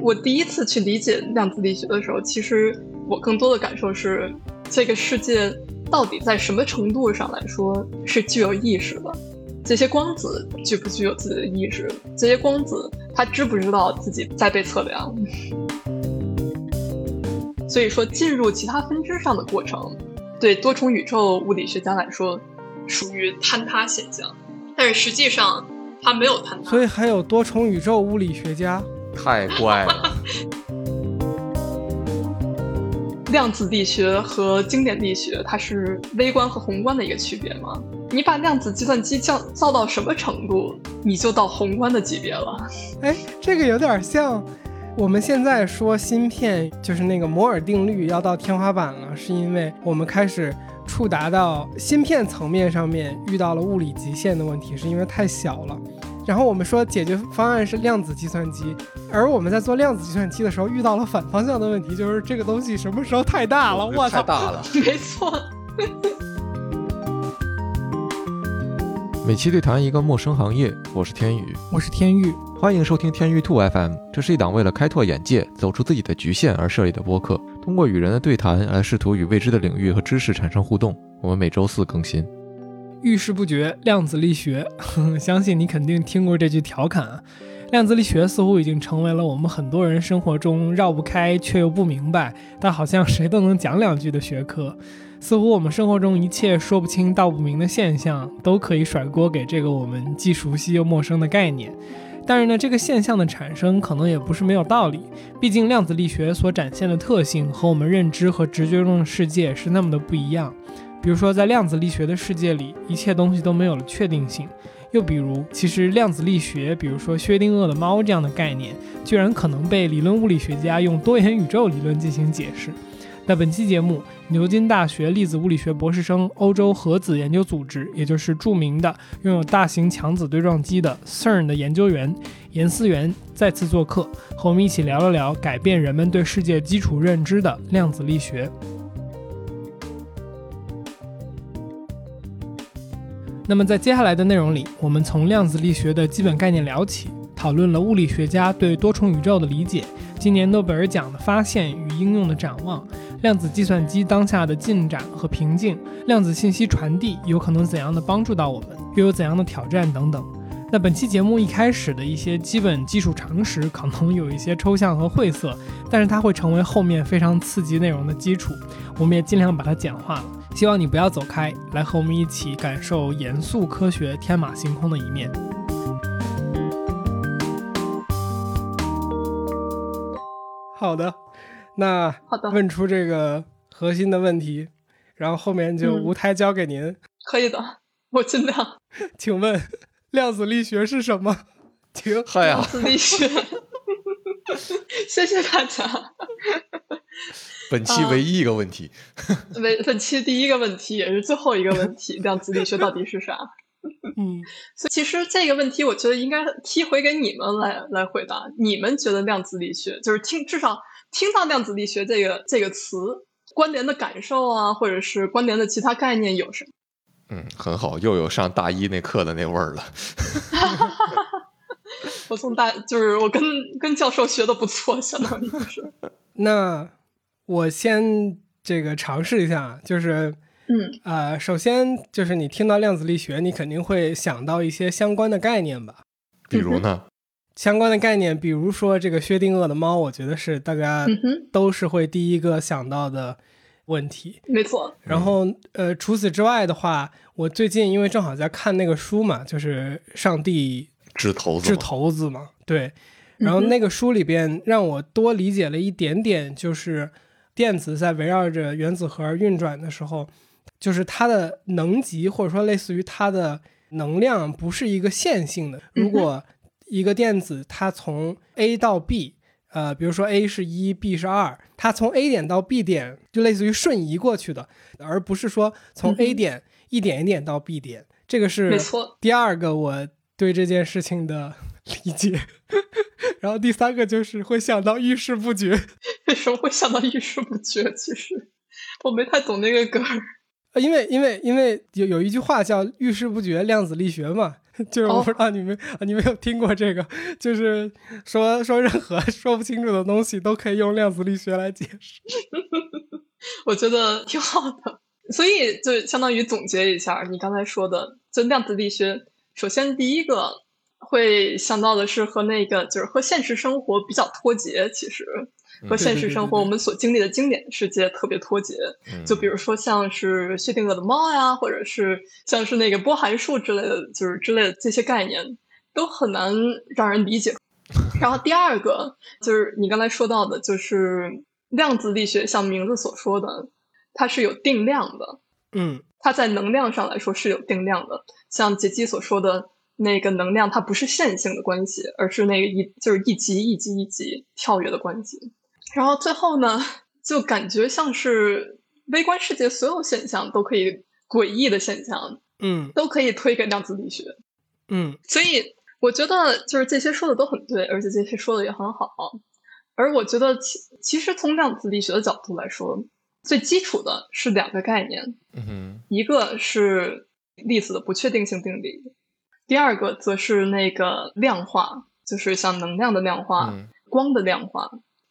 我第一次去理解量子力学的时候，其实我更多的感受是，这个世界到底在什么程度上来说是具有意识的？这些光子具不具有自己的意识？这些光子它知不知道自己在被测量？所以说，进入其他分支上的过程，对多重宇宙物理学家来说，属于坍塌现象。但是实际上，它没有坍塌。所以还有多重宇宙物理学家。太怪了！量子力学和经典力学，它是微观和宏观的一个区别吗？你把量子计算机降造到什么程度，你就到宏观的级别了。哎，这个有点像我们现在说芯片，就是那个摩尔定律要到天花板了，是因为我们开始触达到芯片层面上面遇到了物理极限的问题，是因为太小了。然后我们说解决方案是量子计算机，而我们在做量子计算机的时候遇到了反方向的问题，就是这个东西什么时候太大了？我操，太大了！没错。每期对谈一个陌生行业，我是天宇，我是天宇，欢迎收听天宇兔 FM。这是一档为了开拓眼界、走出自己的局限而设立的播客，通过与人的对谈来试图与未知的领域和知识产生互动。我们每周四更新。遇事不决，量子力学，相信你肯定听过这句调侃。量子力学似乎已经成为了我们很多人生活中绕不开却又不明白，但好像谁都能讲两句的学科。似乎我们生活中一切说不清道不明的现象，都可以甩锅给这个我们既熟悉又陌生的概念。但是呢，这个现象的产生可能也不是没有道理，毕竟量子力学所展现的特性和我们认知和直觉中的世界是那么的不一样。比如说，在量子力学的世界里，一切东西都没有了确定性。又比如，其实量子力学，比如说薛定谔的猫这样的概念，居然可能被理论物理学家用多元宇宙理论进行解释。在本期节目，牛津大学粒子物理学博士生、欧洲核子研究组织，也就是著名的拥有大型强子对撞机的 CERN 的研究员严思源再次做客，和我们一起聊了聊改变人们对世界基础认知的量子力学。那么在接下来的内容里，我们从量子力学的基本概念聊起，讨论了物理学家对多重宇宙的理解，今年诺贝尔奖的发现与应用的展望，量子计算机当下的进展和瓶颈，量子信息传递有可能怎样的帮助到我们，又有怎样的挑战等等。那本期节目一开始的一些基本技术常识可能有一些抽象和晦涩，但是它会成为后面非常刺激内容的基础，我们也尽量把它简化了。希望你不要走开，来和我们一起感受严肃科学、天马行空的一面。好的，那好的，问出这个核心的问题，然后后面就无台交给您。可以的，我尽量。请问量子力学是什么？请。量子力学。谢谢大家。本期唯一一个问题，本本期第一个问题也是最后一个问题，量子力学到底是啥？嗯，所以其实这个问题，我觉得应该踢回给你们来来回答。你们觉得量子力学就是听至少听到量子力学这个这个词关联的感受啊，或者是关联的其他概念有什么？嗯，很好，又有上大一那课的那味儿了。我从大就是我跟跟教授学的不错，相当于是 那。我先这个尝试一下，就是，嗯，呃，首先就是你听到量子力学，你肯定会想到一些相关的概念吧？比如呢？相关的概念，比如说这个薛定谔的猫，我觉得是大家都是会第一个想到的问题。没错。然后，呃，除此之外的话，我最近因为正好在看那个书嘛，就是上帝掷骰子，掷骰子嘛，对。然后那个书里边让我多理解了一点点，就是。电子在围绕着原子核运转的时候，就是它的能级或者说类似于它的能量不是一个线性的。如果一个电子它从 A 到 B，呃，比如说 A 是一，B 是二，它从 A 点到 B 点就类似于瞬移过去的，而不是说从 A 点一点一点到 B 点。这个是没错第二个我对这件事情的理解。然后第三个就是会想到遇事不决，为什么会想到遇事不决？其实我没太懂那个梗儿，因为因为因为有有一句话叫遇事不决，量子力学嘛，就是我不知道你们、啊你们有听过这个，就是说说任何 说不清楚的东西都可以用量子力学来解释。我觉得挺好的。所以就相当于总结一下你刚才说的，就量子力学，首先第一个会想到的是和那个就是和现实生活比较脱节，其实和现实生活我们所经历的经典世界特别脱节。嗯就比如说像是薛定谔的猫呀，或者是像是那个波函数之类的，就是之类的这些概念，都很难让人理解。然后第二个就是你刚才说到的，就是量子力学，像名字所说的，它是有定量的，嗯它在能量上来说是有定量的。像杰基所说的那个能量，它不是线性的关系，而是那个一就是一级一级一级跳跃的关系。然后最后呢，就感觉像是微观世界所有现象都可以诡异的现象嗯都可以推给量子力学。嗯所以我觉得就是这些说的都很对，而且这些说的也很好。而我觉得其其实从量子力学的角度来说，最基础的是两个概念，嗯哼，一个是粒子的不确定性定理，第二个则是那个量化，就是像能量的量化、嗯光的量化。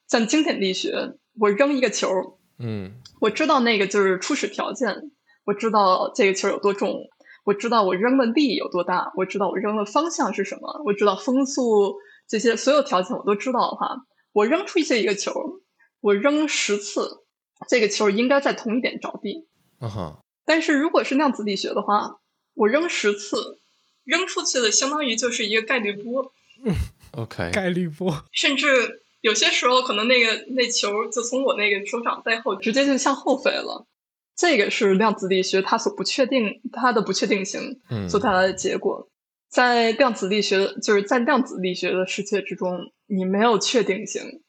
像经典力学，我扔一个球，嗯。我知道那个就是初始条件，我知道这个球有多重，我知道我扔的力有多大，我知道我扔的方向是什么，我知道风速这些所有条件我都知道的话，我扔出去一个球，我扔十次，这个球应该在同一点着地。啊哈，但是如果是量子力学的话，我扔十次，扔出去的相当于就是一个概率波，嗯，OK，概率波。甚至有些时候可能那个那球就从我那个手掌背后直接就向后飞了。这个是量子力学它所不确定它的不确定性嗯所带来的结果。在量子力学就是在量子力学的世界之中，你没有确定性，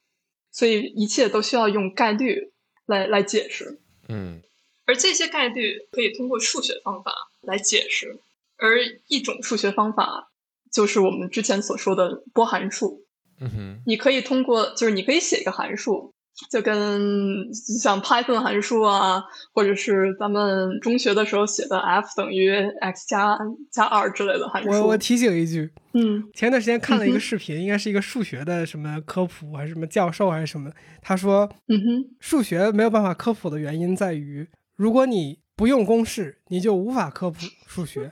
所以一切都需要用概率来来解释。嗯而这些概率可以通过数学方法来解释，而一种数学方法就是我们之前所说的波函数。嗯哼，你可以通过，就是你可以写一个函数，就跟像 Python 函数啊，或者是咱们中学的时候写的 f 等于 x 加加二之类的函数。我我提醒一句，嗯。前段时间看了一个视频，应该是一个数学的什么科普还是什么教授还是什么，他说嗯哼，数学没有办法科普的原因在于，如果你不用公式，你就无法科普数学；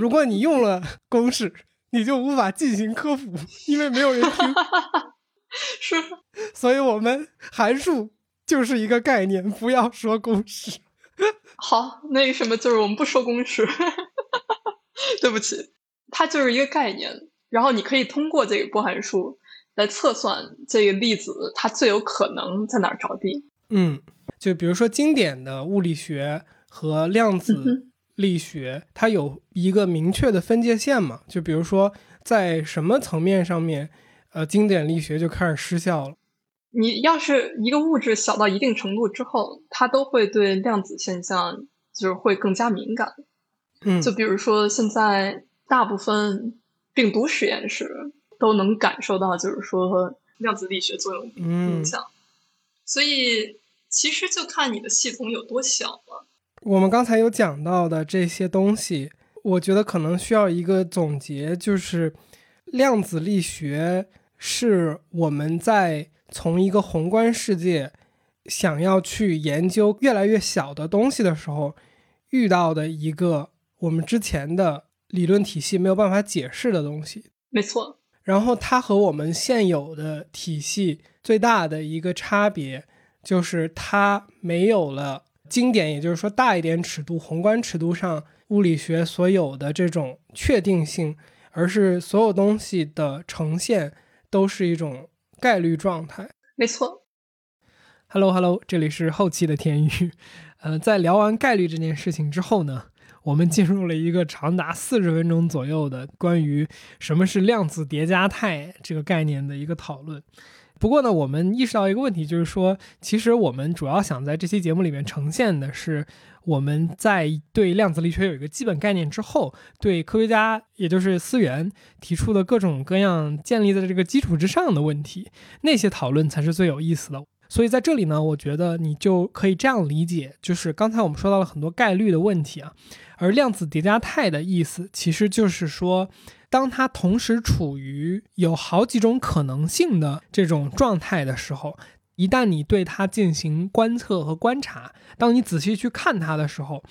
如果你用了公式，你就无法进行科普，因为没有人听。是 所以我们函数就是一个概念，不要说公式。好，那个什么，就是我们不说公式，对不起，它就是一个概念，然后你可以通过这个波函数来测算这个粒子它最有可能在哪儿着地。嗯，就比如说经典的物理学和量嗯子哼力学，它有一个明确的分界线嘛？就比如说在什么层面上面，呃，经典力学就开始失效了。你要是一个物质小到一定程度之后，它都会对量子现象就是会更加敏感。嗯，就比如说，现在大部分病毒实验室都能感受到，就是说量子力学作用嗯影，响。所以其实就看你的系统有多小了。我们刚才有讲到的这些东西，我觉得可能需要一个总结，就是量子力学是我们在从一个宏观世界想要去研究越来越小的东西的时候遇到的一个我们之前的理论体系没有办法解释的东西。没错，然后它和我们现有的体系最大的一个差别，就是它没有了经典，也就是说大一点尺度、宏观尺度上物理学所有的这种确定性，而是所有东西的呈现都是一种概率状态。没错。Hello Hello，这里是后期的天宇。呃，在聊完概率这件事情之后呢，我们进入了一个长达四十分钟左右的关于什么是量子叠加态这个概念的一个讨论。不过呢，我们意识到一个问题，就是说，其实我们主要想在这期节目里面呈现的是，我们在对量子力学有一个基本概念之后，对科学家，也就是思源提出的各种各样建立在这个基础之上的问题，那些讨论才是最有意思的。所以在这里呢，我觉得你就可以这样理解，就是刚才我们说到了很多概率的问题啊，而量子叠加态的意思其实就是说，当它同时处于有好几种可能性的这种状态的时候，一旦你对它进行观测和观察，当你仔细去看它的时候，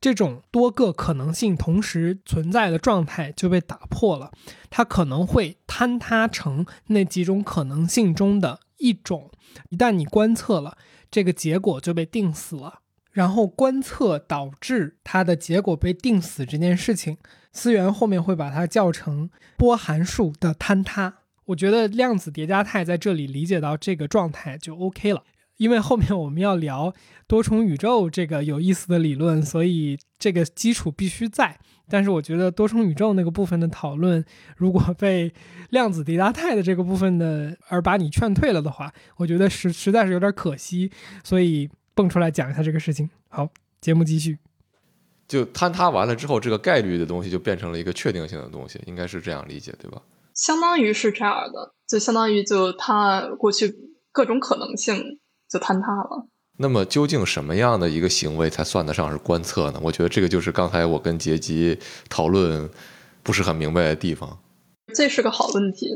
这种多个可能性同时存在的状态就被打破了，它可能会坍塌成那几种可能性中的一种。一旦你观测了，这个结果就被定死了。然后观测导致它的结果被定死这件事情，思源后面会把它叫成波函数的坍塌。我觉得量子叠加态在这里理解到这个状态就 OK 了。因为后面我们要聊多重宇宙这个有意思的理论，所以这个基础必须在。但是我觉得多重宇宙那个部分的讨论，如果被量子叠加态的这个部分的而把你劝退了的话，我觉得实实在是有点可惜。所以。蹦出来讲一下这个事情。好，节目继续。就坍塌完了之后，这个概率的东西就变成了一个确定性的东西，应该是这样理解，对吧？相当于是这样的，就相当于就它过去各种可能性就坍塌了。那么，究竟什么样的一个行为才算得上是观测呢？我觉得这个就是刚才我跟杰吉讨论不是很明白的地方。这是个好问题，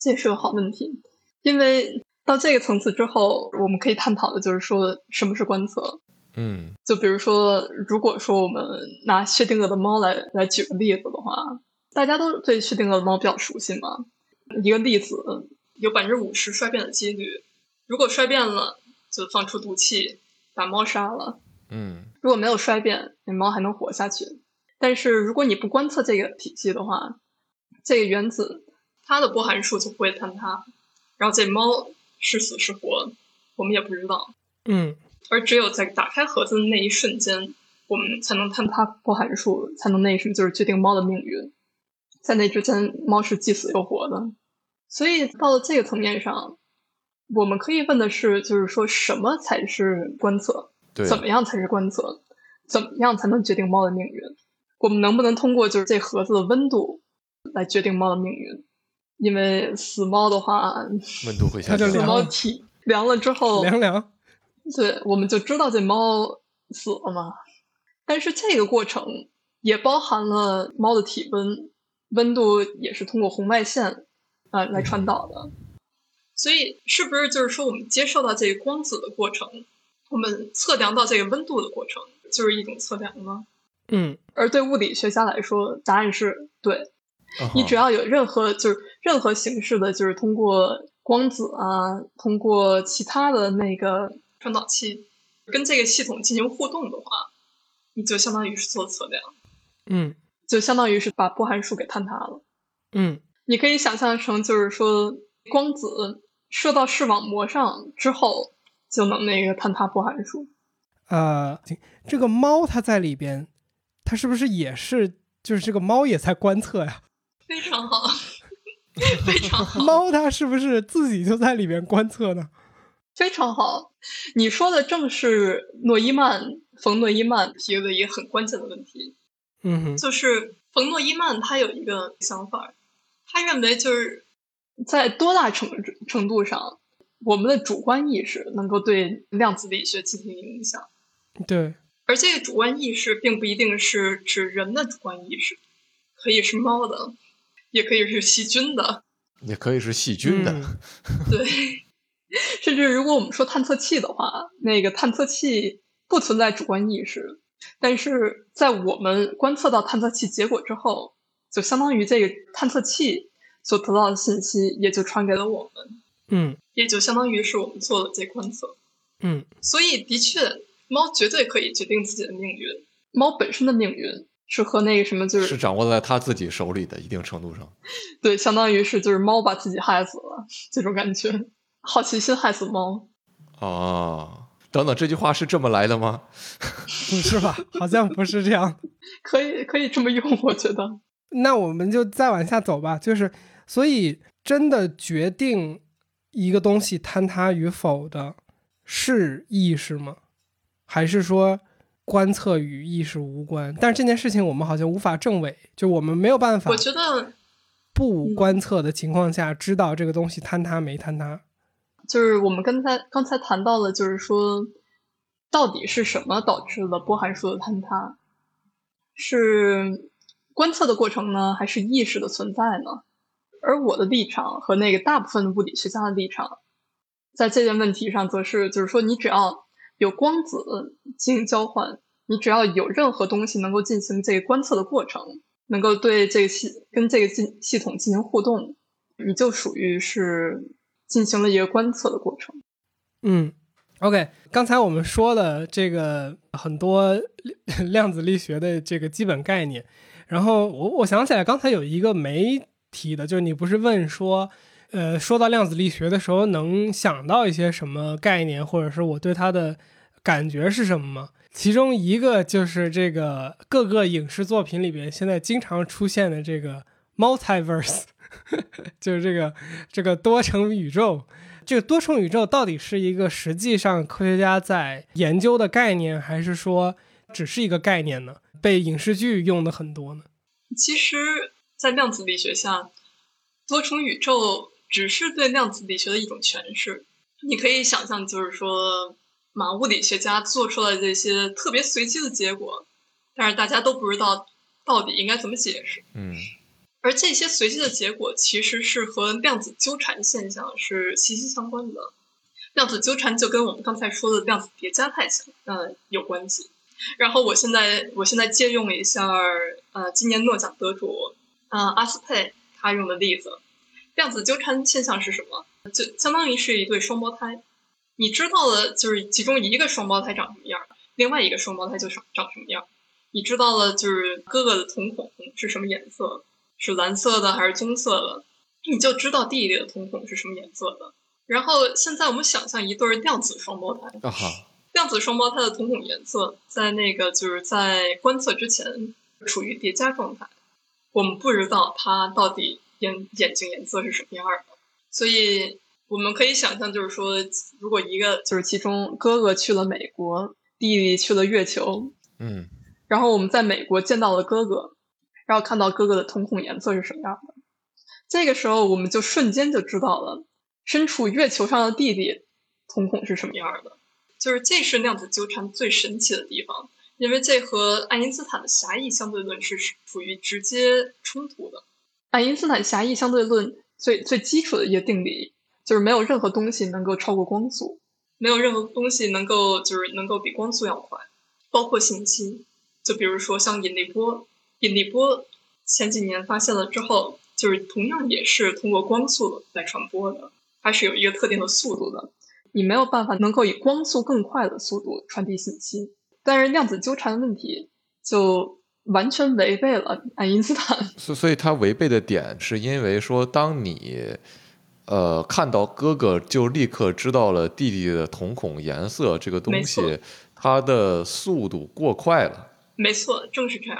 这是个好问题，因为。到这个层次之后，我们可以探讨的就是说什么是观测。嗯，就比如说，如果说我们拿薛定谔的猫来来举个例子的话，大家都对薛定谔的猫比较熟悉嘛。一个粒子有百分之五十衰变的几率，如果衰变了，就放出毒气把猫杀了。嗯，如果没有衰变，那猫还能活下去。但是如果你不观测这个体系的话，这个原子它的波函数就不会坍塌，然后这猫。是死是活，我们也不知道。嗯，而只有在打开盒子的那一瞬间，我们才能坍塌波函数，才能那什么，就是决定猫的命运。在那之前，猫是既死又活的。所以到了这个层面上，我们可以问的是，就是说什么才是观测？怎么样才是观测？怎么样才能决定猫的命运？我们能不能通过就是这盒子的温度来决定猫的命运？因为死猫的话，温度会下降。死猫体凉了之后，凉凉，对，我们就知道这猫死了嘛。但是这个过程也包含了猫的体温，温度也是通过红外线啊来传导的。所以，是不是就是说，我们接受到这个光子的过程，我们测量到这个温度的过程，就是一种测量呢？嗯。而对物理学家来说，答案是对。你只要有任何就是任何形式的，就是通过光子啊，通过其他的那个传导器跟这个系统进行互动的话，你就相当于是做测量，嗯，就相当于是把波函数给坍塌了，嗯，你可以想象成就是说光子射到视网膜上之后就能那个坍塌波函数。呃，这个猫它在里边，它是不是也是就是这个猫也在观测呀？非常好，非常好。猫它是不是自己就在里面观测呢？非常好，你说的正是诺伊曼冯诺依曼提的一个很关键的问题。嗯哼，就是冯诺依曼他有一个想法，他认为就是在多大程程度上，我们的主观意识能够对量子力学进行影响。对，而这个主观意识并不一定是指人的主观意识，可以是猫的。也可以是细菌的，也可以是细菌的，对。甚至如果我们说探测器的话，那个探测器不存在主观意识，但是在我们观测到探测器结果之后，就相当于这个探测器所得到的信息也就传给了我们，嗯，也就相当于是我们做了这观测，嗯。所以，的确，猫绝对可以决定自己的命运，猫本身的命运。是和那个什么，就是是掌握在他自己手里的一定程度上，对，相当于是就是猫把自己害死了这种感觉，好奇心害死猫。哦，等等，这句话是这么来的吗？不是吧？好像不是这样。可以可以这么用，我觉得。那我们就再往下走吧。就是，所以真的决定一个东西坍塌与否的是意识吗？还是说？观测与意识无关，但是这件事情我们好像无法证伪，就我们没有办法。我觉得不观测的情况下，知道这个东西坍塌没坍塌。就是我们刚才刚才谈到了，就是说到底是什么导致了波函数的坍塌？是观测的过程呢，还是意识的存在呢？而我的立场和那个大部分的物理学家的立场，在这件问题上，则是就是说，你只要有光子进行交换，你只要有任何东西能够进行这个观测的过程，能够对这个系跟这个系系统进行互动，你就属于是进行了一个观测的过程。嗯，OK，刚才我们说了这个很多 量子力学的这个基本概念，然后我我想起来刚才有一个没提的，就是你不是问说，呃，说到量子力学的时候能想到一些什么概念，或者是我对它的感觉是什么吗？其中一个就是这个各个影视作品里边现在经常出现的这个 multiverse，就是这个这个多重宇宙。这个多重宇宙到底是一个实际上科学家在研究的概念，还是说只是一个概念呢？被影视剧用的很多呢？其实，在量子力学下，多重宇宙只是对量子力学的一种诠释。你可以想象，就是说，马物理学家做出来这些特别随机的结果，但是大家都不知道到底应该怎么解释。嗯。而这些随机的结果其实是和量子纠缠现象是息息相关的。量子纠缠就跟我们刚才说的量子叠加态相嗯有关系。然后我现在我现在借用一下呃今年诺奖得主呃阿斯佩他用的例子，量子纠缠现象是什么？就相当于是一对双胞胎，你知道了就是其中一个双胞胎长什么样，另外一个双胞胎就长长什么样。你知道了就是哥哥的瞳孔是什么颜色。是蓝色的还是棕色的，你就知道弟弟的瞳孔是什么颜色的。然后现在我们想象一对量子双胞胎，啊量子双胞胎的瞳孔颜色在那个就是在观测之前处于叠加状态，我们不知道它到底眼眼睛颜色是什么样的。所以我们可以想象，就是说，如果一个就是其中哥哥去了美国，弟弟去了月球，嗯，然后我们在美国见到了哥哥。然后看到哥哥的瞳孔颜色是什么样的，这个时候我们就瞬间就知道了身处月球上的弟弟瞳孔是什么样的。就是这是量子纠缠最神奇的地方，因为这和爱因斯坦的狭义相对论是处于直接冲突的。爱因斯坦狭义相对论最最基础的一个定理就是没有任何东西能够超过光速，没有任何东西能够就是能够比光速要快，包括信息。就比如说像引力波。引力波前几年发现了之后，就是同样也是通过光速来传播的，它是有一个特定的速度的，你没有办法能够以光速更快的速度传递信息。但是量子纠缠的问题就完全违背了爱因斯坦。所所以，它违背的点是因为说，当你呃看到哥哥就立刻知道了弟弟的瞳孔颜色这个东西，它的速度过快了。没错，正是这样。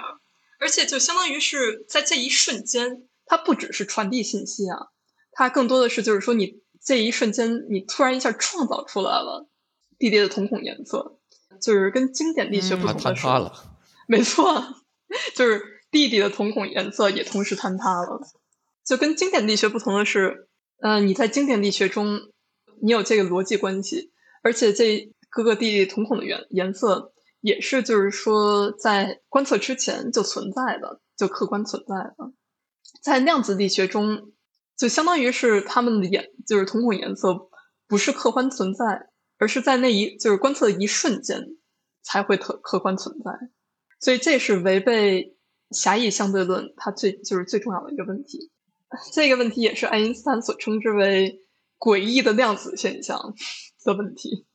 而且就相当于是在这一瞬间，它不只是传递信息啊，它更多的是就是说，你这一瞬间，你突然一下创造出来了弟弟的瞳孔颜色，就是跟经典力学不同的是，没错，就是弟弟的瞳孔颜色也同时坍塌了。就跟经典力学不同的是，嗯，你在经典力学中，你有这个逻辑关系，而且这哥哥弟弟瞳孔的颜颜色。也是，就是说，在观测之前就存在的，就客观存在的。在量子力学中，就相当于是他们的颜，就是瞳孔颜色不是客观存在，而是在那一就是观测的一瞬间才会特客观存在。所以这是违背狭义相对论它最就是最重要的一个问题。这个问题也是爱因斯坦所称之为诡异的量子现象的问题。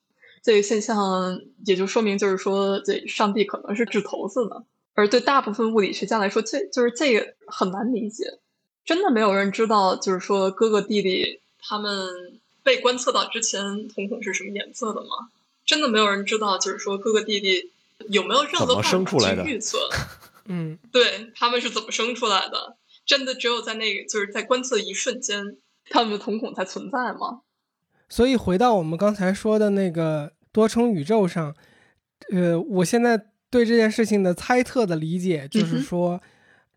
这个现象也就说明，就是说，这上帝可能是掷骰子的。而对大部分物理学家来说，这就是这个很难理解。真的没有人知道，就是说哥哥弟弟他们被观测到之前瞳孔是什么颜色的吗？真的没有人知道，就是说哥哥弟弟有没有任何办法去预测？嗯，对他们是怎么生出来的？真的只有在那个就是在观测一瞬间，他们的瞳孔才存在吗？所以回到我们刚才说的那个多重宇宙上，呃，我现在对这件事情的猜测的理解就是说，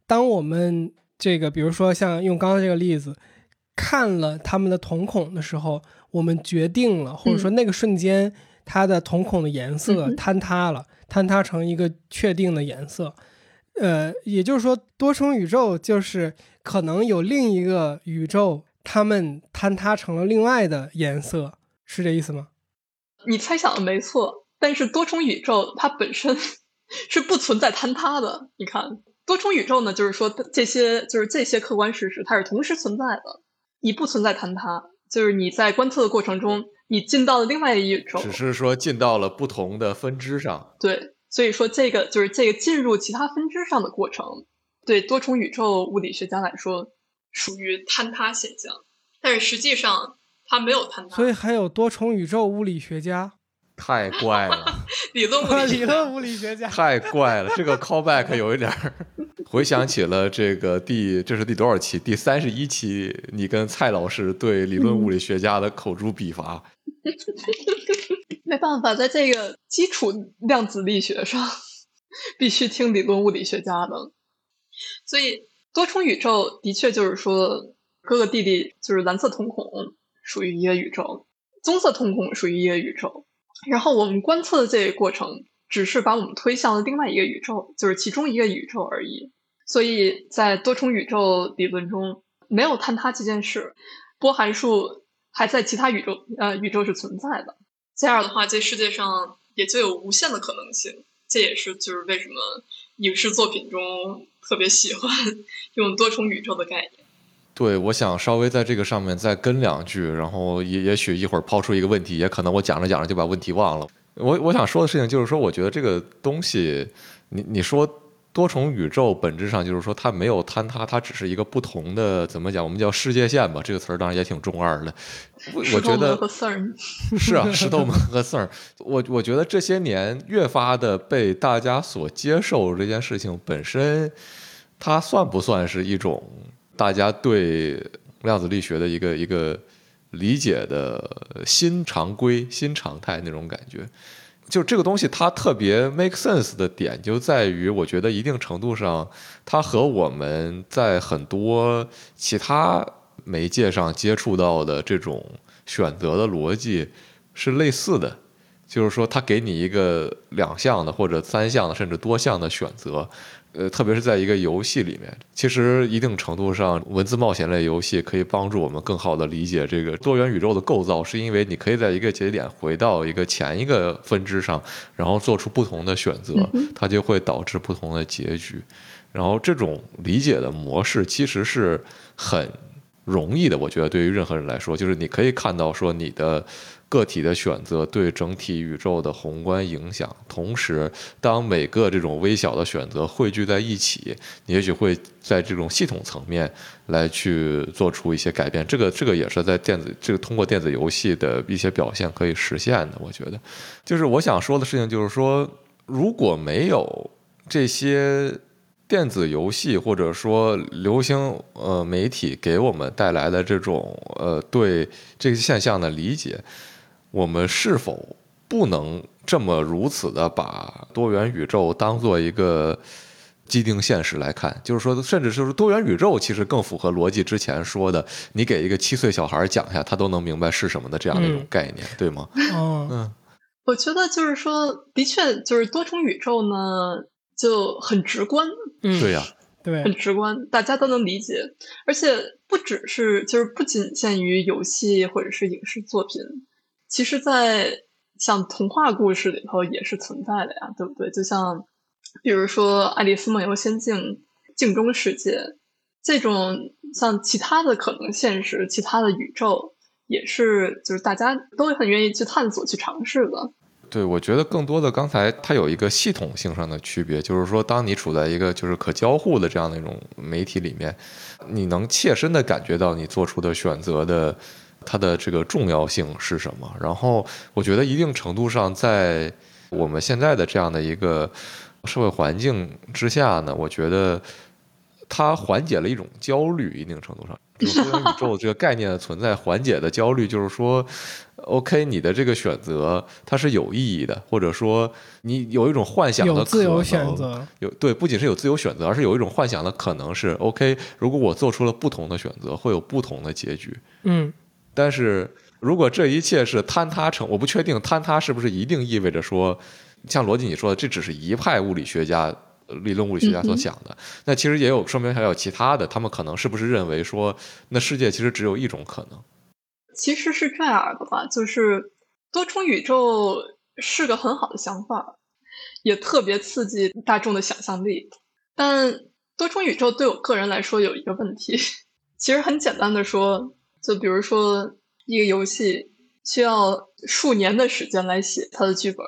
当我们这个，比如说像用刚刚这个例子，看了他们的瞳孔的时候，我们决定了，或者说那个瞬间，它的瞳孔的颜色坍塌了，坍塌成一个确定的颜色。呃，也就是说，多重宇宙就是可能有另一个宇宙，它们坍塌成了另外的颜色，是这意思吗？你猜想的没错，但是多重宇宙它本身 是不存在坍塌的。你看，多重宇宙呢，就是说这些就是这些客观事实，它是同时存在的，你不存在坍塌，就是你在观测的过程中，你进到了另外一个宇宙，只是说进到了不同的分支上。对。所以说，这个就是这个进入其他分支上的过程，对多重宇宙物理学家来说属于坍塌现象，但是实际上它没有坍塌。所以还有多重宇宙物理学家，太怪了。理论物理理论物理学家太怪了。这个 callback 有一点回想起了这个第这是第多少期？第三十一期，你跟蔡老师对理论物理学家的口诛笔伐。没办法，在这个基础量子力学上，必须听理论物理学家的。所以，多重宇宙的确就是说，哥哥弟弟就是蓝色瞳孔属于一个宇宙，棕色瞳孔属于一个宇宙。然后我们观测的这个过程，只是把我们推向了另外一个宇宙，就是其中一个宇宙而已。所以在多重宇宙理论中，没有坍塌这件事，波函数还在其他宇宙呃宇宙是存在的。这样的话，这世界上也就有无限的可能性。这也是就是为什么影视作品中特别喜欢用多重宇宙的概念。对，我想稍微在这个上面再跟两句，然后也也许一会儿抛出一个问题，也可能我讲着讲着就把问题忘了。我我想说的事情就是说，我觉得这个东西，你你说。多重宇宙本质上就是说，它没有坍塌，它只是一个不同的怎么讲？我们叫世界线吧。这个词儿当然也挺中二的。我我觉得 是啊，石头门和四儿。我我觉得这些年越发的被大家所接受这件事情本身，它算不算是一种大家对量子力学的一个一个理解的新常规、新常态那种感觉？就这个东西，它特别 make sense 的点就在于，我觉得一定程度上，它和我们在很多其他媒介上接触到的这种选择的逻辑是类似的。就是说，它给你一个两项的或者三项的甚至多项的选择。呃，特别是在一个游戏里面，其实一定程度上，文字冒险类游戏可以帮助我们更好的理解这个多元宇宙的构造，是因为你可以在一个节点回到一个前一个分支上，然后做出不同的选择，它就会导致不同的结局。然后这种理解的模式其实是很容易的，我觉得对于任何人来说，就是你可以看到说你的。个体的选择对整体宇宙的宏观影响，同时，当每个这种微小的选择汇聚在一起，也许会在这种系统层面来去做出一些改变。这个，这个也是在电子这个通过电子游戏的一些表现可以实现的。我觉得，就是我想说的事情，就是说，如果没有这些电子游戏或者说流行呃媒体给我们带来的这种呃对这个现象的理解。我们是否不能这么如此的把多元宇宙当做一个既定现实来看？就是说，甚至就是多元宇宙其实更符合逻辑之前说的，你给一个七岁小孩讲一下，他都能明白是什么的这样的一种概念，对吗？嗯，我觉得就是说，的确就是多重宇宙呢就很直观，嗯，对呀，对，很直观，大家都能理解，而且不只是就是不仅限于游戏或者是影视作品。其实，在像童话故事里头也是存在的呀，对不对？就像，比如说《爱丽丝梦游仙境》镜中世界这种，像其他的可能现实、其他的宇宙，也是就是大家都很愿意去探索、去尝试的。对，我觉得更多的刚才它有一个系统性上的区别，就是说，当你处在一个就是可交互的这样的一种媒体里面，你能切身的感觉到你做出的选择的。它的这个重要性是什么？然后我觉得一定程度上，在我们现在的这样的一个社会环境之下呢，我觉得它缓解了一种焦虑。一定程度上，多元宇宙这个概念的存在缓解的焦虑，就是说，OK，你的这个选择它是有意义的，或者说你有一种幻想的有自由选择，有对，不仅是有自由选择，而是有一种幻想的可能是 OK。如果我做出了不同的选择，会有不同的结局。嗯。但是如果这一切是坍塌成，我不确定坍塌是不是一定意味着说，像罗辑你说的，这只是一派物理学家理论物理学家所想的。那其实也有说明还有其他的，他们可能是不是认为说，那世界其实只有一种可能？其实是这样的吧，就是多重宇宙是个很好的想法，也特别刺激大众的想象力。但多重宇宙对我个人来说有一个问题，其实很简单的说，就比如说一个游戏需要数年的时间来写它的剧本，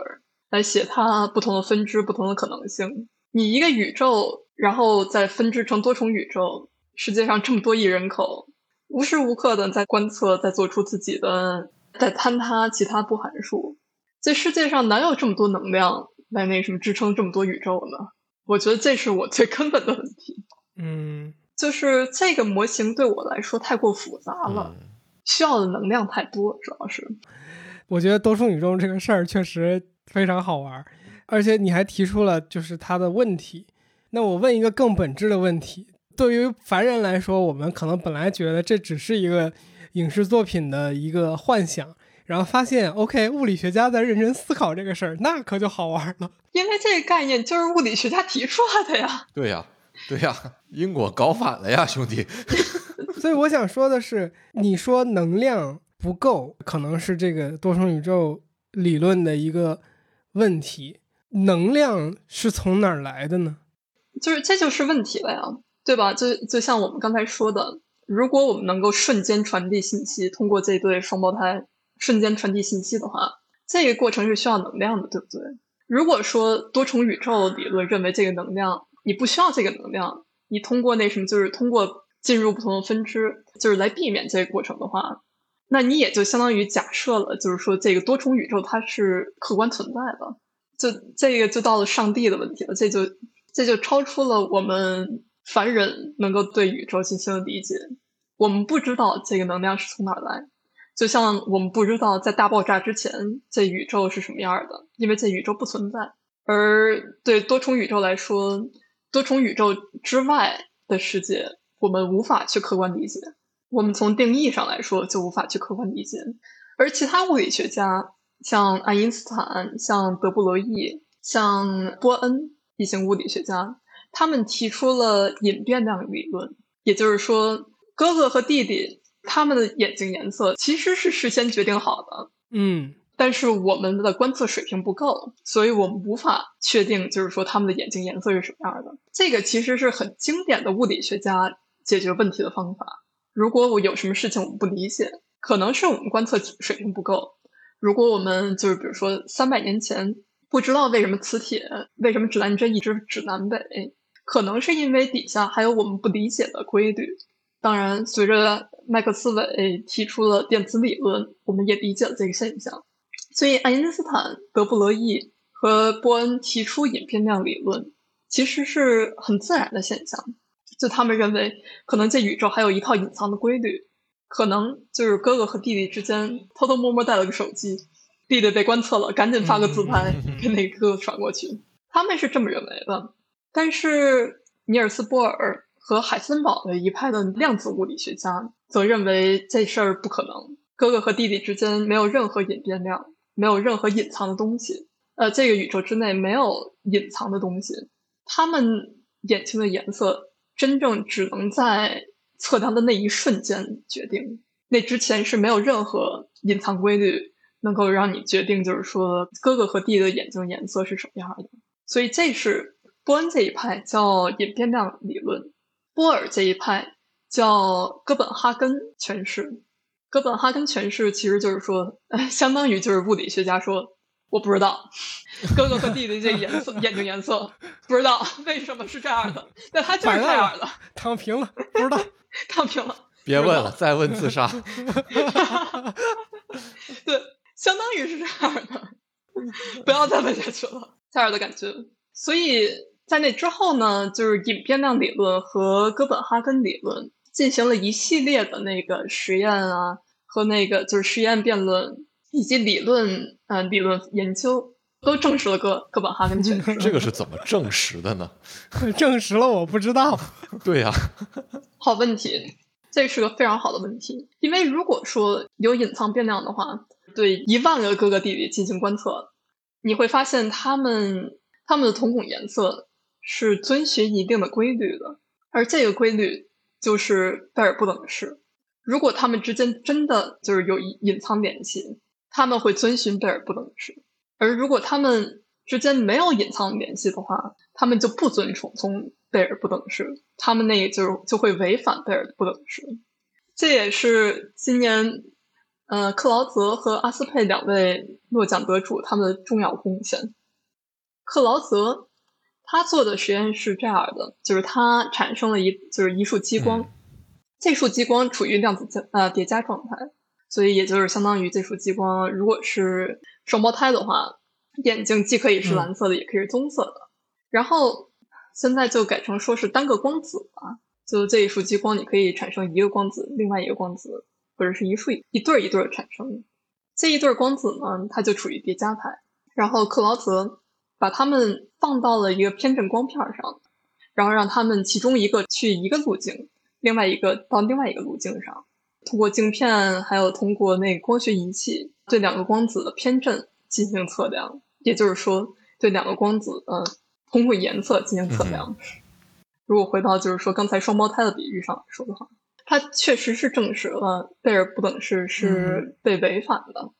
来写它不同的分支、不同的可能性。你一个宇宙，然后再分支成多重宇宙，世界上这么多亿人口。无时无刻的在观测，在做出自己的，在坍塌其他波函数。这世界上哪有这么多能量来那什么支撑这么多宇宙呢？我觉得这是我最 根本的问题。嗯，就是这个模型对我来说太过复杂了，需要的能量太多，主要是。我觉得多重宇宙这个事儿确实非常好玩，而且你还提出了就是它的问题。那我问一个更本质的问题。对于凡人来说，我们可能本来觉得这只是一个影视作品的一个幻想，然后发现，OK，物理学家在认真思考这个事儿，那可就好玩了。因为这个概念就是物理学家提出来的呀。对呀，对呀，因果搞反了呀，兄弟。所以我想说的是，你说能量不够，可能是这个多重宇宙理论的一个问题。能量是从哪儿来的呢？就是这就是问题了呀。对吧？就就像我们刚才说的，如果我们能够瞬间传递信息，通过这对双胞胎瞬间传递信息的话，这个过程是需要能量的，对不对？如果说多重宇宙理论认为这个能量你不需要这个能量，你通过那什么，就是通过进入不同的分支，就是来避免这个过程的话，那你也就相当于假设了，就是说这个多重宇宙它是客观存在的，就这个就到了上帝的问题了，这就这就超出了我们。凡人能够对宇宙进行理解，我们不知道这个能量是从哪来，就像我们不知道在大爆炸之前这宇宙是什么样的，因为这宇宙不存在。而对多重宇宙来说，多重宇宙之外的世界，我们无法去客观理解。我们从定义上来说就无法去客观理解。而其他物理学家，像爱因斯坦、像德布罗意、像波恩一些物理学家。他们提出了隐变量理论，也就是说，哥哥和弟弟他们的眼睛颜色其实是事先决定好的。嗯，但是我们的观测水平不够，所以我们无法确定，就是说他们的眼睛颜色是什么样的。这个其实是很经典的物理学家解决问题的方法。如果我有什么事情我们不理解，可能是我们观测水平不够。如果我们就是比如说三百年前不知道为什么磁铁为什么指南针一直指南北。可能是因为底下还有我们不理解的规律。当然，随着麦克斯韦提出了电磁理论，我们也理解了这个现象。所以，爱因斯坦、德布罗意和波恩提出隐变量理论，其实是很自然的现象。就他们认为，可能这宇宙还有一套隐藏的规律，可能就是哥哥和弟弟之间偷偷摸摸带了个手机，弟弟被观测了，赶紧发个自拍给那个哥哥传过去。他们是这么认为的。但是尼尔斯·波尔和海森堡的一派的量子物理学家则认为这事儿不可能，哥哥和弟弟之间没有任何隐变量，没有任何隐藏的东西。呃，这个宇宙之内没有隐藏的东西，他们眼睛的颜色真正只能在测量的那一瞬间决定，那之前是没有任何隐藏规律能够让你决定，就是说哥哥和弟弟的眼睛颜色是什么样的。所以这是。波恩这一派叫隐变量理论，波尔这一派叫哥本哈根诠释。哥本哈根诠释其实就是说，相当于就是物理学家说我不知道哥哥和弟弟这颜色眼睛颜色不知道为什么是这样的，但他就是这样的，躺平了，不知道，躺平了，别问了，再问自杀。对，相当于是这样的，不要再问下去了，这样的感觉，所以。在那之后呢，就是隐变量理论和哥本哈根理论进行了一系列的那个实验啊，和那个就是实验辩论以及理论，嗯，理论研究都证实了哥哥本哈根诠释。这个是怎么证实的呢？证实了，我不知道。对呀，好问题，这是个非常好的问题。因为如果说有隐藏变量的话，对一万个哥哥弟弟进行观测，你会发现他们他们的瞳孔颜色。是遵循一定的规律的，而这个规律就是贝尔不等式。如果它们之间真的就是有隐藏联系，他们会遵循贝尔不等式；而如果他们之间没有隐藏联系的话，他们就不遵从从贝尔不等式，他们那个就就会违反贝尔不等式。这也是今年，呃，克劳泽和阿斯佩两位诺奖得主他们的重要贡献。克劳泽他做的实验是这样的，就是他产生了一就是一束激光，这束激光处于量子呃叠加状态，所以也就是相当于这束激光如果是双胞胎的话。眼睛既可以是蓝色的，也可以是棕色的。然后现在就改成说是单个光子了，就这一束激光，你可以产生一个光子，另外一个光子，或者是一束一对一对产生。这一对光子呢，它就处于叠加态。然后克劳泽把它们放到了一个偏振光片上，然后让它们其中一个去一个路径，另外一个到另外一个路径上，通过镜片还有通过那个光学仪器对两个光子的偏振进行测量。也就是说，对两个光子，嗯，通过颜色进行测量。如果回到就是说刚才双胞胎的比喻上来说的话，它确实是证实了贝尔不等式是被违反的，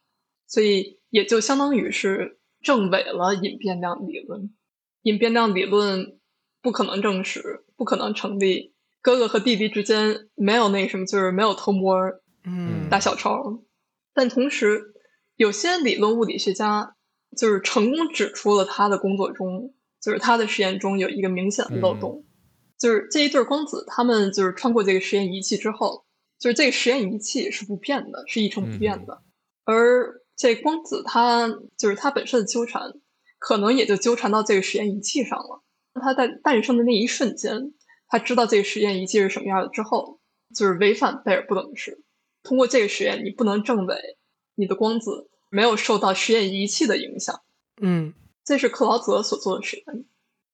所以也就相当于是证伪了隐变量理论。隐变量理论不可能证实，不可能成立。哥哥和弟弟之间没有那什么，就是没有偷摸，嗯，打小抄。但同时，有些理论物理学家。就是成功指出了他的工作中，就是他的实验中有一个明显的漏洞，就是这一对光子，他们就是穿过这个实验仪器之后，就是这个实验仪器是不变的，是一成不变的，而这光子它就是它本身的纠缠，可能也就纠缠到这个实验仪器上了。它在诞生的那一瞬间，它知道这个实验仪器是什么样的之后，就是违反贝尔不等式。通过这个实验，你不能证伪你的光子。没有受到实验仪器的影响，嗯，这是克劳泽所做的实验，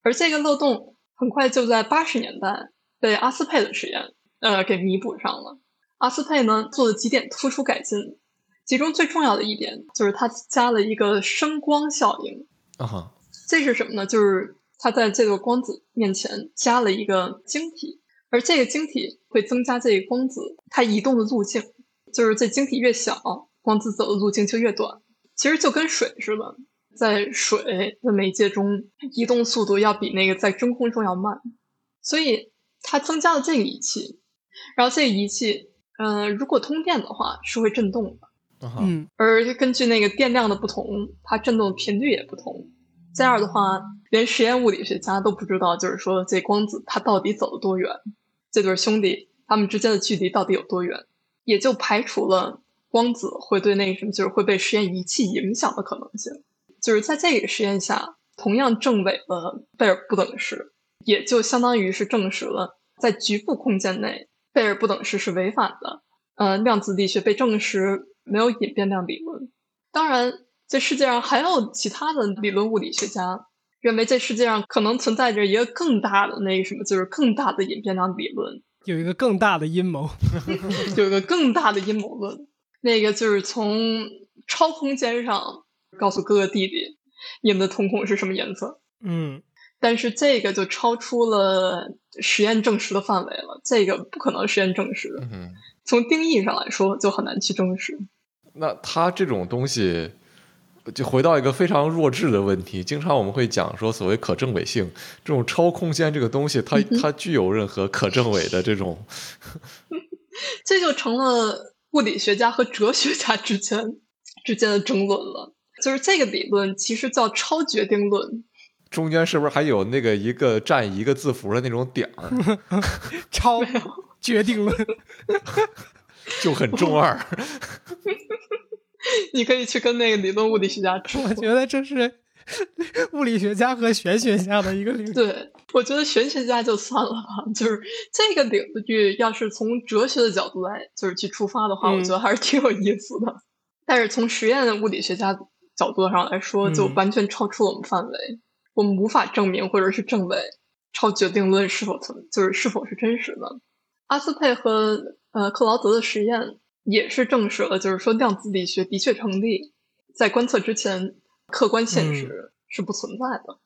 而这个漏洞很快就在八十年代被阿斯佩的实验呃给弥补上了。阿斯佩呢做了几点突出改进，其中最重要的一点就是它加了一个声光效应啊哈，这是什么呢？就是它在这个光子面前加了一个晶体，而这个晶体会增加这个光子它移动的路径，就是这晶体越小。光子走的路径就越短，其实就跟水似的，在水的媒介中移动速度要比那个在真空中要慢，所以它增加了这个仪器，然后这个仪器，嗯，如果通电的话是会震动的，嗯，而根据那个电量的不同，它振动的频率也不同，这样的话，连实验物理学家都不知道，就是说这光子它到底走了多远，这对兄弟他们之间的距离到底有多远，也就排除了。光子会对那什么，就是会被实验仪器影响的可能性，就是在这个实验下，同样证伪了贝尔不等式，也就相当于是证实了在局部空间内贝尔不等式是违反的。呃，量子力学被证实没有隐变量理论。当然，这世界上还有其他的理论物理学家认为这世界上可能存在着一个更大的那个什么，就是更大的隐变量理论，有一个更大的阴谋，有一个更大的阴谋论。那个就是从超空间上告诉哥哥弟弟，你们的瞳孔是什么颜色？嗯，但是这个就超出了实验证实的范围了，这个不可能实验证实。嗯，从定义上来说，就很难去证实。那它这种东西，就回到一个非常弱智的问题。经常我们会讲说，所谓可证伪性，这种超空间这个东西，它它具有任何可证伪的这种，这就成了。物理学家和哲学家之间之间的争论了，就是这个理论其实叫超决定论，中间是不是还有那个一个占一个字符的那种点儿？超决定论就很中二。你可以去跟那个理论物理学家说，我觉得这是。物理学家和玄学家的一个领域，对我觉得玄学家就算了吧，就是这个领域，要是从哲学的角度来，就是去出发的话，我觉得还是挺有意思的。但是从实验物理学家角度上来说，就完全超出了我们范围，我们无法证明或者是证伪超决定论是否存，就是是否是真实的。阿斯佩和呃克劳德的实验也是证实了，就是说量子力学的确成立，在观测之前。客观现实是不存在的，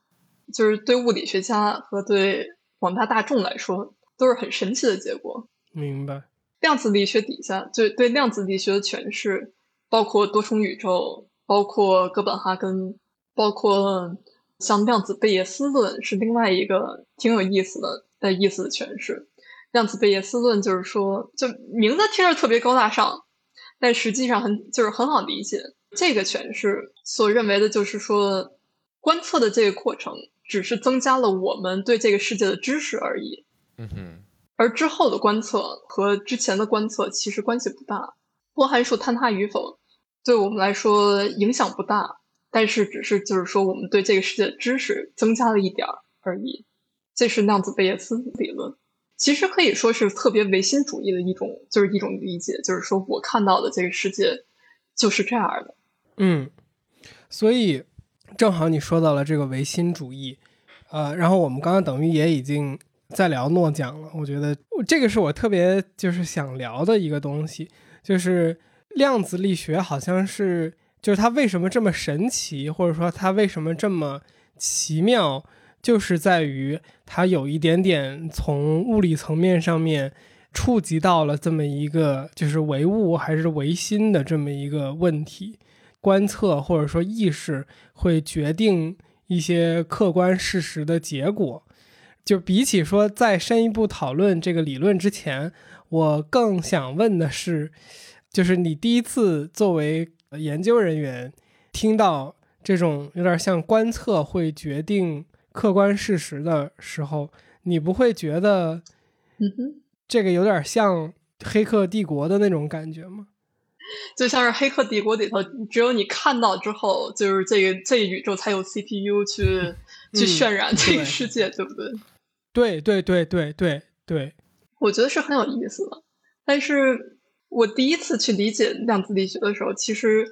就是对物理学家和对广大大众来说都是很神奇的结果。明白。量子力学底下，就对量子力学的诠释，包括多重宇宙，包括哥本哈根，包括像量子贝叶斯论，是另外一个挺有意思的的意思的诠释。量子贝叶斯论就是说，就名字听着特别高大上，但实际上很就是很好理解。这个诠释所认为的就是说，观测的这个过程只是增加了我们对这个世界的知识而已。嗯哼。而之后的观测和之前的观测其实关系不大，波函数坍塌与否对我们来说影响不大，但是只是就是说我们对这个世界的知识增加了一点儿而已。这是量子贝叶斯理论，其实可以说是特别唯心主义的一种，就是一种理解，就是说我看到的这个世界就是这样的。嗯，所以正好你说到了这个唯心主义，呃，然后我们刚刚等于也已经。在聊诺奖了，我觉得这个是我特别就是想聊的一个东西，就是量子力学好像是就是它为什么这么神奇，或者说它为什么这么奇妙，就是在于它有一点点从物理层面上面触及到了这么一个就是唯物还是唯心的这么一个问题，观测或者说意识会决定一些客观事实的结果。就比起说再深一步讨论这个理论之前，我更想问的是，就是你第一次作为研究人员听到这种有点像观测会决定客观事实的时候，你不会觉得，嗯哼，这个有点像《黑客帝国》的那种感觉吗？就像是《黑客帝国》里头，只有你看到之后，就是这个这个宇宙才有 CPU 去去渲染这个世界，对不对？对对对对对对，我觉得是很有意思的。但是我第一次去理解量子力学的时候，其实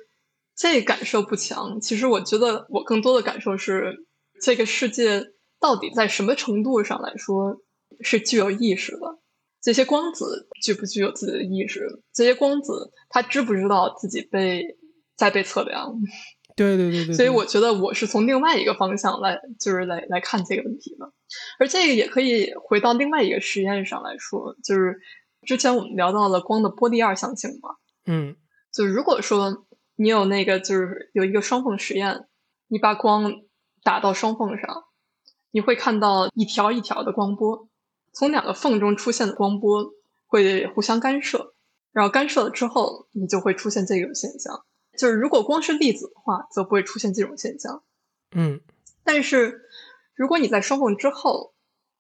这感受不强。其实我觉得我更多的感受是，这个世界到底在什么程度上来说是具有意识的？这些光子具不具有自己的意识？这些光子它知不知道自己被在被测量？对对对对，所以我觉得我是从另外一个方向来，就是来来看这个问题的。而这个也可以回到另外一个实验上来说，就是之前我们聊到了光的波粒二象性嘛。嗯，就如果说你有那个就是有一个双缝实验，你把光打到双缝上，你会看到一条一条的光波，从两个缝中出现的光波会互相干涉，然后干涉了之后，你就会出现这种现象。就是如果光是粒子的话，则不会出现这种现象。嗯，但是如果你在双缝之后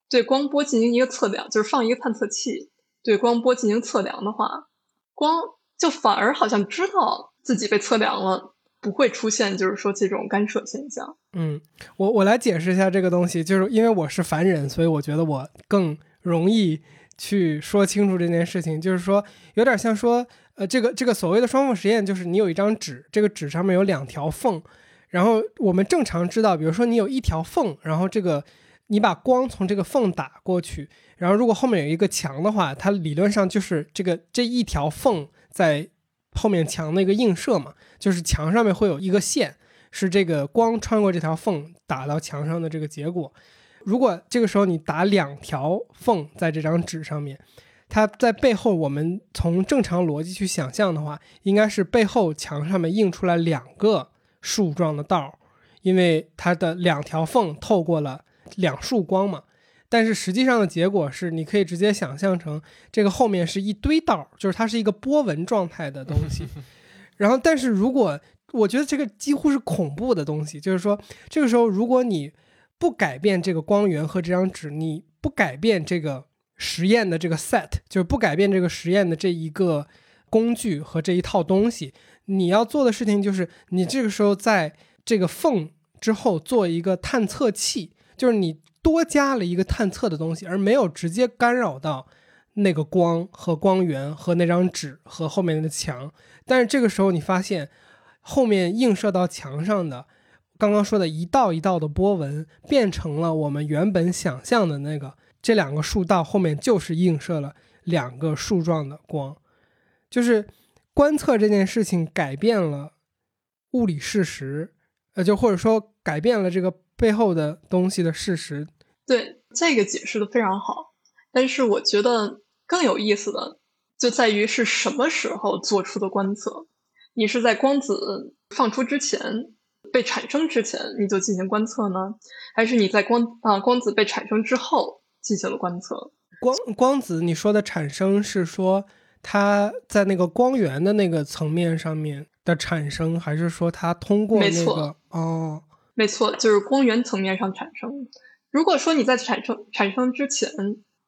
对光波进行一个测量，就是放一个探测器对光波进行测量的话，光就反而好像知道自己被测量了，不会出现就是说这种干涉现象。嗯，我我来解释一下这个东西，就是因为我是凡人，所以我觉得我更容易去说清楚这件事情。就是说，有点像说。呃，这个这个所谓的双缝实验，就是你有一张纸，这个纸上面有两条缝，然后我们正常知道，比如说你有一条缝，然后这个你把光从这个缝打过去，然后如果后面有一个墙的话，它理论上就是这个这一条缝在后面墙的一个映射嘛，就是墙上面会有一个线，是这个光穿过这条缝打到墙上的这个结果。如果这个时候你打两条缝在这张纸上面。它在背后，我们从正常逻辑去想象的话，应该是背后墙上面映出来两个竖状的道，因为它的两条缝透过了两束光嘛。但是实际上的结果是，你可以直接想象成这个后面是一堆道，就是它是一个波纹状态的东西。然后，但是如果我觉得这个几乎是恐怖的东西，就是说这个时候如果你不改变这个光源和这张纸，你不改变这个。实验的这个 set 就是不改变这个实验的这一个工具和这一套东西。你要做的事情就是，你这个时候在这个缝之后做一个探测器，就是你多加了一个探测的东西，而没有直接干扰到那个光和光源和那张纸和后面的墙。但是这个时候你发现，后面映射到墙上的刚刚说的一道一道的波纹，变成了我们原本想象的那个。这两个竖道后面就是映射了两个竖状的光，就是观测这件事情改变了物理事实，呃，就或者说改变了这个背后的东西的事实。对，这个解释的非常好。但是我觉得更有意思的就在于是什么时候做出的观测？你是在光子放出之前？被产生之前你就进行观测呢，还是你在光啊光子被产生之后进行了观测？光光子你说的产生是说它在那个光源的那个层面上面的产生，还是说它通过那个？哦，没错，就是光源层面上产生。如果说你在产生产生之前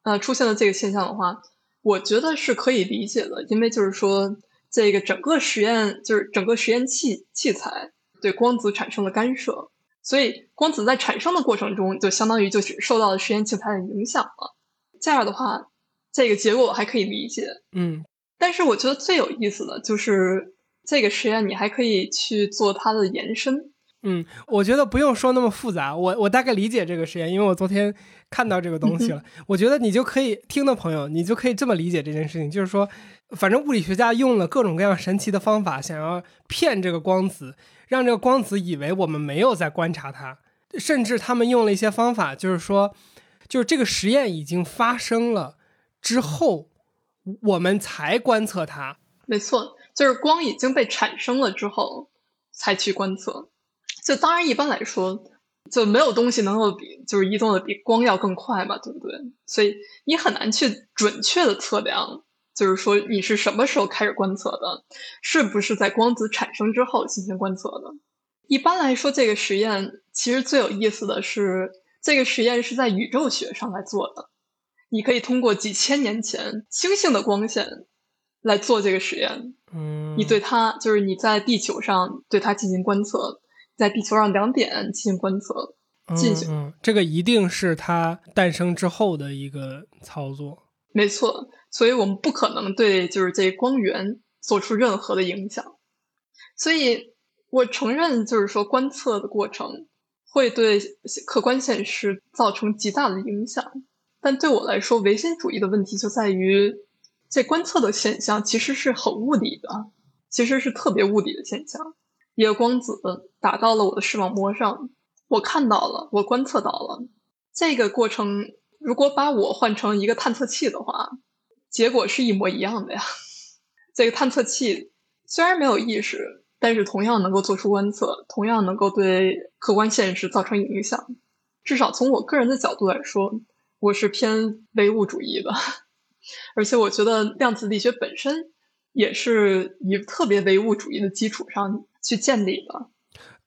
呃出现了这个现象的话，我觉得是可以理解的，因为就是说这个整个实验就是整个实验器器材。对光子产生了干涉，所以光子在产生的过程中，就相当于就是受到了实验器材的影响了。这样的话，这个结果我还可以理解。嗯，但是我觉得最有意思的就是这个实验，你还可以去做它的延伸。嗯，我觉得不用说那么复杂，我我大概理解这个实验，因为我昨天看到这个东西了。我觉得你就可以听的朋友，你就可以这么理解这件事情，就是说，反正物理学家用了各种各样神奇的方法，想要骗这个光子。让这个光子以为我们没有在观察它，甚至他们用了一些方法，就是说，就是这个实验已经发生了之后，我们才观测它。没错，就是光已经被产生了之后才去观测。就当然一般来说，就没有东西能够比就是移动的比光要更快嘛，对不对？所以你很难去准确的测量。就是说，你是什么时候开始观测的？是不是在光子产生之后进行观测的？一般来说，这个实验其实最有意思的是，这个实验是在宇宙学上来做的。你可以通过几千年前星星的光线来做这个实验。嗯，你对它，就是你在地球上对它进行观测，在地球上两点进行观测，进行。这个一定是它诞生之后的一个操作。没错。所以我们不可能对就是这光源做出任何的影响，所以我承认就是说观测的过程会对客观现实造成极大的影响，但对我来说，唯心主义的问题就在于这观测的现象其实是很物理的，其实是特别物理的现象。一个光子打到了我的视网膜上，我看到了，我观测到了这个过程。如果把我换成一个探测器的话。结果是一模一样的呀。这个探测器虽然没有意识，但是同样能够做出观测，同样能够对客观现实造成影响。至少从我个人的角度来说，我是偏唯物主义的。而且我觉得量子力学本身也是以特别唯物主义的基础上去建立的。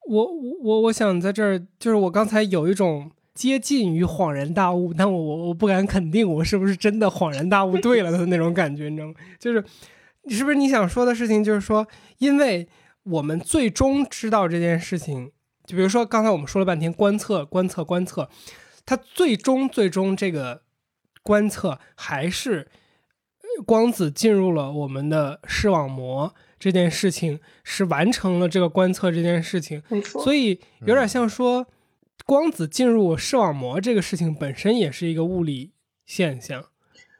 我我我想在这儿，就是我刚才有一种。接近于恍然大悟，但我我我不敢肯定我是不是真的恍然大悟对了的那种感觉，你知道吗？就是你是不是你想说的事情，就是说，因为我们最终知道这件事情，就比如说刚才我们说了半天观测观测观测，它最终最终这个观测还是光子进入了我们的视网膜这件事情是完成了这个观测这件事情，没错，所以有点像说。光子进入视网膜这个事情本身也是一个物理现象，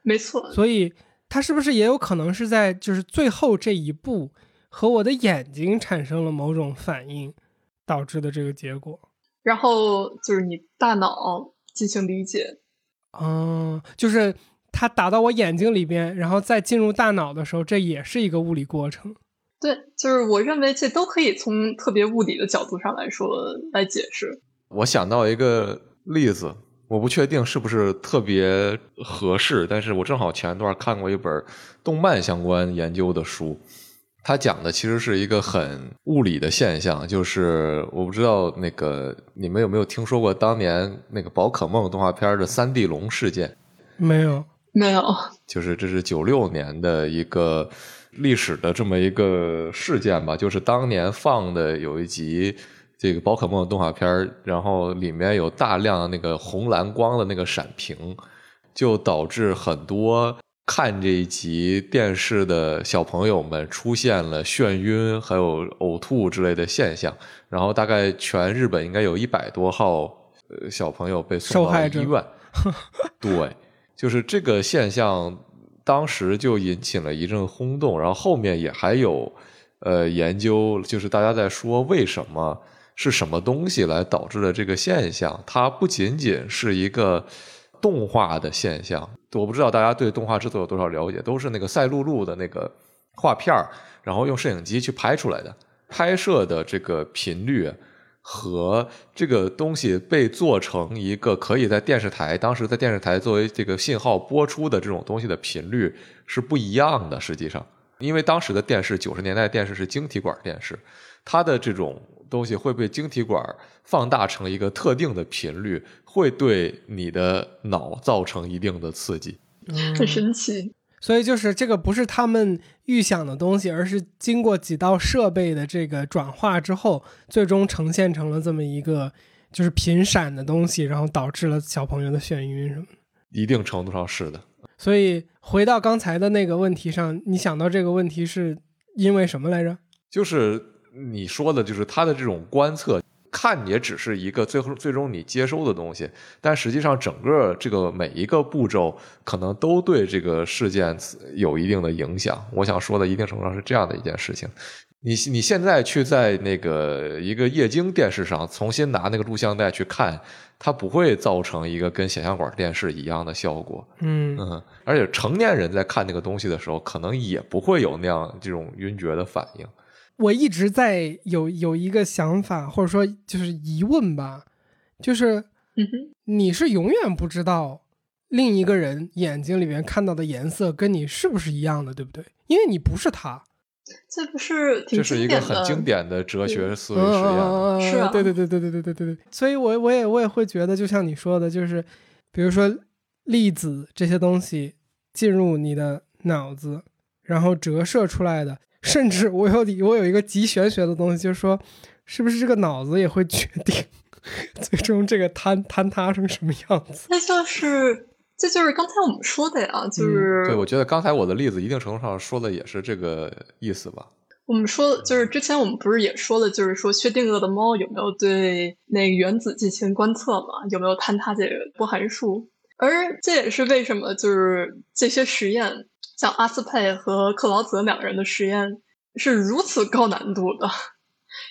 没错。所以它是不是也有可能是在就是最后这一步和我的眼睛产生了某种反应导致的这个结果？然后就是你大脑进行理解，嗯，就是它打到我眼睛里边，然后再进入大脑的时候，这也是一个物理过程。对，就是我认为这都可以从特别物理的角度上来说来解释。我想到一个例子，我不确定是不是特别合适，但是我正好前一段看过一本动漫相关研究的书，它讲的其实是一个很物理的现象，就是我不知道那个你们有没有听说过当年那个宝可梦动画片的三 D 龙事件？没有，没有，就是这是九六年的一个历史的这么一个事件吧，就是当年放的有一集。这个宝可梦动画片然后里面有大量那个红蓝光的那个闪屏，就导致很多看这一集电视的小朋友们出现了眩晕，还有呕吐之类的现象。然后大概全日本应该有一百多号呃小朋友被送到医院。对，就是这个现象，当时就引起了一阵轰动。然后后面也还有呃研究，就是大家在说为什么。是什么东西来导致了这个现象，它不仅仅是一个动画的现象。我不知道大家对动画制作有多少了解，都是那个赛璐璐的那个画片儿，然后用摄影机去拍出来的，拍摄的这个频率。和这个东西被做成一个可以在电视台当时在电视台作为这个信号播出的这种东西的频率是不一样的。实际上，因为当时的电视九十年代电视是晶体管电视，它的这种东西会被晶体管放大成一个特定的频率，会对你的脑造成一定的刺激。很神奇。所以就是这个不是他们预想的东西，而是经过几道设备的这个转化之后，最终呈现成了这么一个就是频闪的东西，然后导致了小朋友的眩晕什么的。一定程度上是的。所以回到刚才的那个问题上，你想到这个问题是因为什么来着？就是你说的，就是他的这种观测。看也只是一个最后最终你接收的东西，但实际上整个这个每一个步骤可能都对这个事件有一定的影响。我想说的一定程度上是这样的一件事情。你你现在去在那个一个液晶电视上重新拿那个录像带去看，它不会造成一个跟显像管电视一样的效果。嗯嗯，而且成年人在看那个东西的时候，可能也不会有那样这种晕厥的反应。我一直在有有一个想法，或者说就是疑问吧，就是，你是永远不知道另一个人眼睛里面看到的颜色跟你是不是一样的，对不对？因为你不是他。这不是这是一个很经典的哲学思维实验，是啊，对对对对对对对对对。所以我我也我也会觉得，就像你说的，就是比如说粒子这些东西进入你的脑子，然后折射出来的。甚至我有我有一个极玄学的东西，就是说，是不是这个脑子也会决定最终这个坍坍塌成什么样子？那就是这就是刚才我们说的呀，就是对，我觉得刚才我的例子一定程度上说的也是这个意思吧。我们说就是之前我们不是也说了，就是说薛定谔的猫有没有对那个原子进行观测嘛？有没有坍塌这个波函数？而这也是为什么就是这些实验。像阿斯佩和克劳泽两个人的实验是如此高难度的，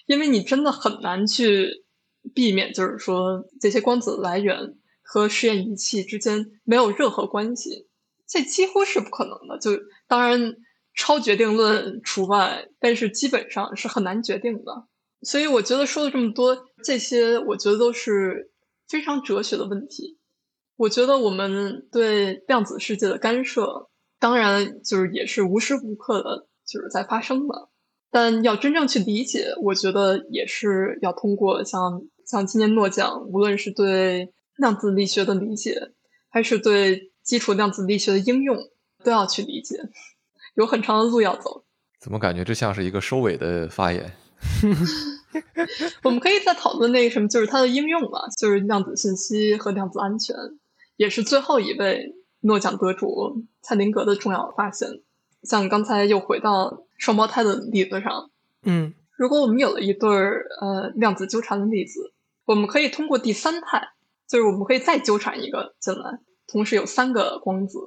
因为你真的很难去避免，就是说这些光子来源和实验仪器之间没有任何关系，这几乎是不可能的。就当然超决定论除外，但是基本上是很难决定的。所以我觉得说了这么多，这些我觉得都是非常哲学的问题。我觉得我们对量子世界的干涉。当然，就是也是无时无刻的，就是在发生的。但要真正去理解，我觉得也是要通过像像今年诺奖，无论是对量子力学的理解，还是对基础量子力学的应用，都要去理解，有很长的路要走。怎么感觉这像是一个收尾的发言？我们可以再讨论那个什么，就是它的应用吧，就是量子信息和量子安全，也是最后一位。诺奖得主蔡林格的重要发现，像刚才又回到双胞胎的例子上，嗯，如果我们有了一对儿呃量子纠缠的例子，我们可以通过第三态，就是我们可以再纠缠一个进来，同时有三个光子，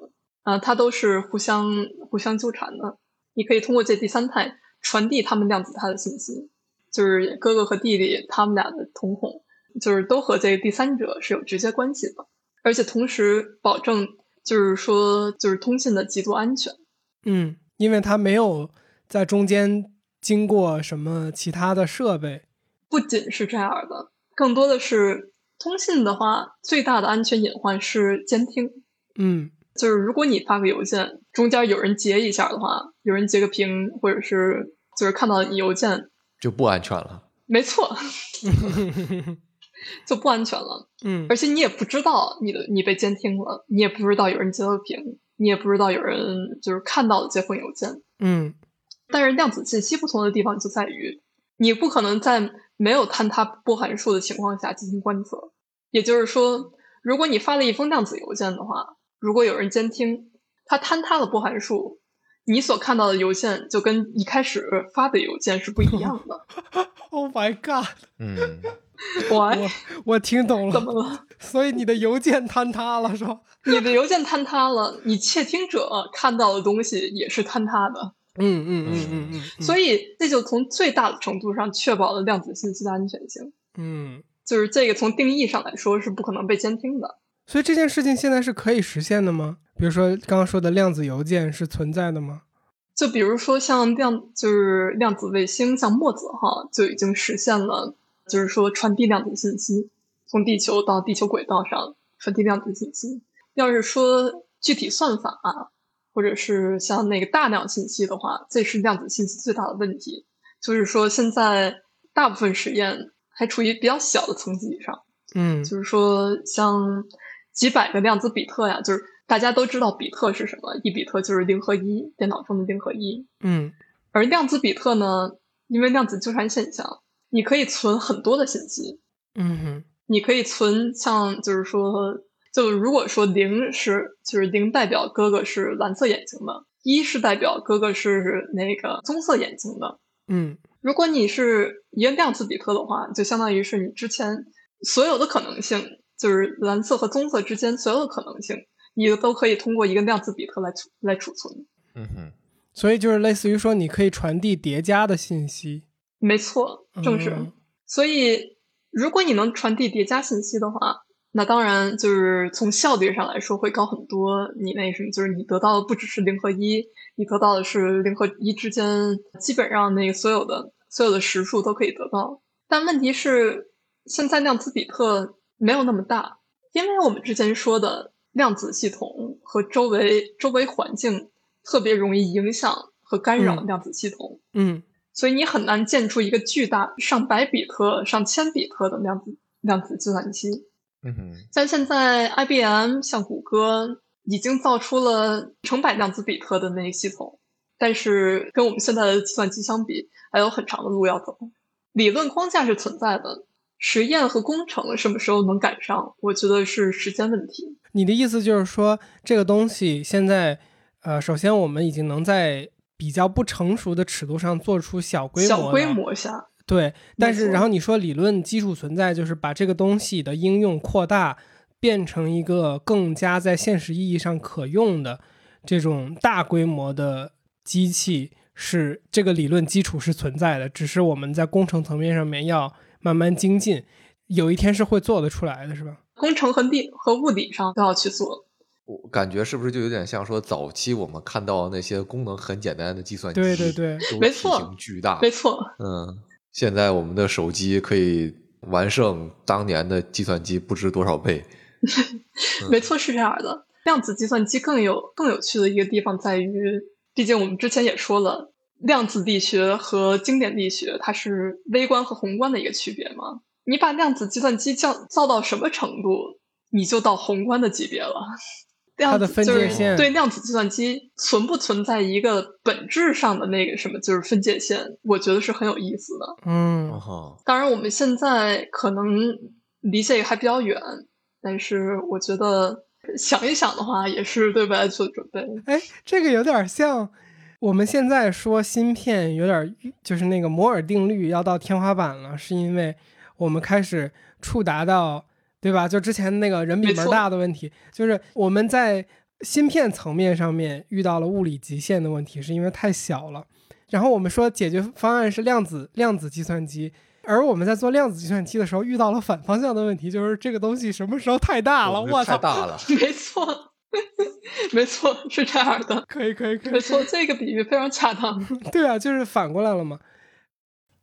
啊，它都是互相互相纠缠的，你可以通过这第三态传递他们量子态的信息，就是哥哥和弟弟他们俩的瞳孔，就是都和这个第三者是有直接关系的，而且同时保证。就是说，就是通信的极度安全。嗯，因为它没有在中间经过什么其他的设备。不仅是这样的，更多的是通信的话，最大的安全隐患是监听。嗯，就是如果你发个邮件，中间有人截一下的话，有人截个屏，或者是就是看到邮件，就不安全了。没错。就不安全了，嗯，而且你也不知道你的你被监听了，你也不知道有人截了屏，你也不知道有人就是看到了这封邮件，嗯。但是量子信息不同的地方就在于，你不可能在没有坍塌波函数的情况下进行观测。也就是说，如果你发了一封量子邮件的话，如果有人监听，它坍塌了波函数，你所看到的邮件就跟一开始发的邮件是不一样的。Oh my god！嗯。我我听懂了，怎么了？所以你的邮件坍塌了，是吧？你的邮件坍塌了，你窃听者看到的东西也是坍塌的。嗯嗯嗯嗯嗯，所以这就从最大的程度上确保了量子信息的安全性。嗯，就是这个从定义上来说是不可能被监听的。所以这件事情现在是可以实现的吗？比如说刚刚说的量子邮件是存在的吗？就比如说像量就是量子卫星，像墨子哈就已经实现了，就是说传递量子信息，从地球到地球轨道上传递量子信息。要是说具体算法啊，或者是像那个大量信息的话，这是量子信息最大的问题。就是说现在大部分实验还处于比较小的层级以上，嗯，就是说像几百个量子比特呀，就是。大家都知道比特是什么？一比特就是零和一，电脑中的零和一。嗯，而量子比特呢，因为量子纠缠现象，你可以存很多的信息。嗯哼，你可以存像，就是说，就如果说零是，就是零代表哥哥是蓝色眼睛的，一是代表哥哥是那个棕色眼睛的。嗯，如果你是一个量子比特的话，就相当于是你之前所有的可能性，就是蓝色和棕色之间所有的可能性。你都可以通过一个量子比特来储来储存，嗯哼，所以就是类似于说，你可以传递叠加的信息。没错，正是。所以，如果你能传递叠加信息的话，那当然就是从效率上来说会高很多。你那什么，就是你得到的不只是零和一，你得到的是零和一之间基本上那个所有的所有的实数都可以得到。但问题是，现在量子比特没有那么大，因为我们之前说的。量子系统和周围周围环境特别容易影响和干扰量子系统，嗯，所以你很难建出一个巨大上百比特、上千比特的量子量子计算机。嗯哼，像现在 IBM、像谷歌已经造出了成百量子比特的那个系统，但是跟我们现在的计算机相比，还有很长的路要走。理论框架是存在的。实验和工程什么时候能赶上？我觉得是时间问题。你的意思就是说，这个东西现在，呃，首先我们已经能在比较不成熟的尺度上做出小规模、小规模下，对。但是，然后你说理论基础存在，就是把这个东西的应用扩大，变成一个更加在现实意义上可用的这种大规模的机器，是这个理论基础是存在的，只是我们在工程层面上面要。慢慢精进，有一天是会做得出来的，是吧？工程和地和物理上都要去做。我感觉是不是就有点像说，早期我们看到那些功能很简单的计算机，对对对，没错，体型巨大，没错。嗯，现在我们的手机可以完胜当年的计算机不知多少倍。没错，是这样的。量子计算机更有更有趣的一个地方在于，毕竟我们之前也说了。量子力学和经典力学，它是微观和宏观的一个区别嘛？你把量子计算机降造到什么程度，你就到宏观的级别了。它的分界线对量子计算机存不存在一个本质上的那个什么，就是分界线，我觉得是很有意思的。嗯，当然我们现在可能离这个还比较远，但是我觉得想一想的话，也是对未来做准备。哎，这个有点像。我们现在说芯片有点就是那个摩尔定律要到天花板了，是因为我们开始触达到，对吧？就之前那个人比门大的问题，就是我们在芯片层面上面遇到了物理极限的问题，是因为太小了。然后我们说解决方案是量子量子计算机，而我们在做量子计算机的时候遇到了反方向的问题，就是这个东西什么时候太大了？我操，太大了，没错。没错，是这样的。可以，可以，可以。没错，这个比喻非常恰当。对啊，就是反过来了嘛。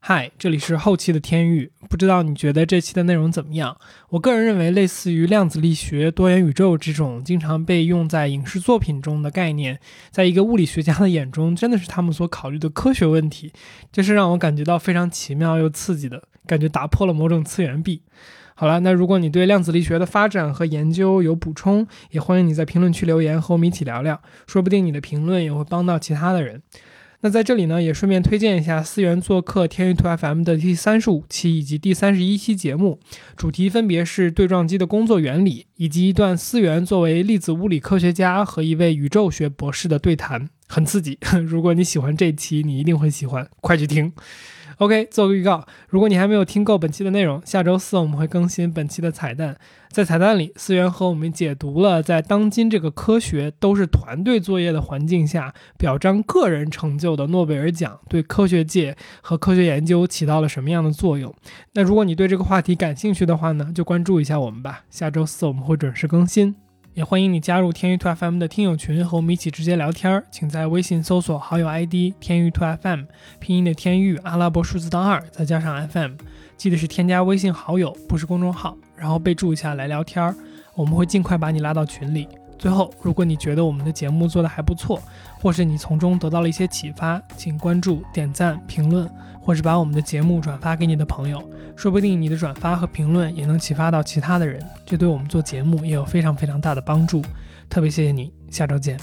嗨，这里是后期的天域，不知道你觉得这期的内容怎么样？我个人认为，类似于量子力学、多元宇宙这种经常被用在影视作品中的概念，在一个物理学家的眼中，真的是他们所考虑的科学问题。这是让我感觉到非常奇妙又刺激的感觉，打破了某种次元壁。好了，那如果你对量子力学的发展和研究有补充，也欢迎你在评论区留言和我们一起聊聊，说不定你的评论也会帮到其他的人。那在这里呢，也顺便推荐一下思源做客天域图 FM 的第三十五期以及第三十一期节目，主题分别是对撞机的工作原理，以及一段思源作为粒子物理科学家和一位宇宙学博士的对谈，很刺激。如果你喜欢这期，你一定会喜欢，快去听。OK，做个预告，如果你还没有听够本期的内容，下周四我们会更新本期的彩蛋。在彩蛋里，思源和我们解读了在当今这个科学都是团队作业的环境下，表彰个人成就的诺贝尔奖对科学界和科学研究起到了什么样的作用。那如果你对这个话题感兴趣的话呢，就关注一下我们吧。下周四我们会准时更新。也欢迎你加入天域兔 FM 的听友群，和我们一起直接聊天儿。请在微信搜索好友 ID“ 天域兔 FM”，拼音的天域，阿拉伯数字当二，再加上 FM，记得是添加微信好友，不是公众号，然后备注一下来聊天儿，我们会尽快把你拉到群里。最后，如果你觉得我们的节目做得还不错，或是你从中得到了一些启发，请关注、点赞、评论，或是把我们的节目转发给你的朋友，说不定你的转发和评论也能启发到其他的人，这对我们做节目也有非常非常大的帮助。特别谢谢你，下周见。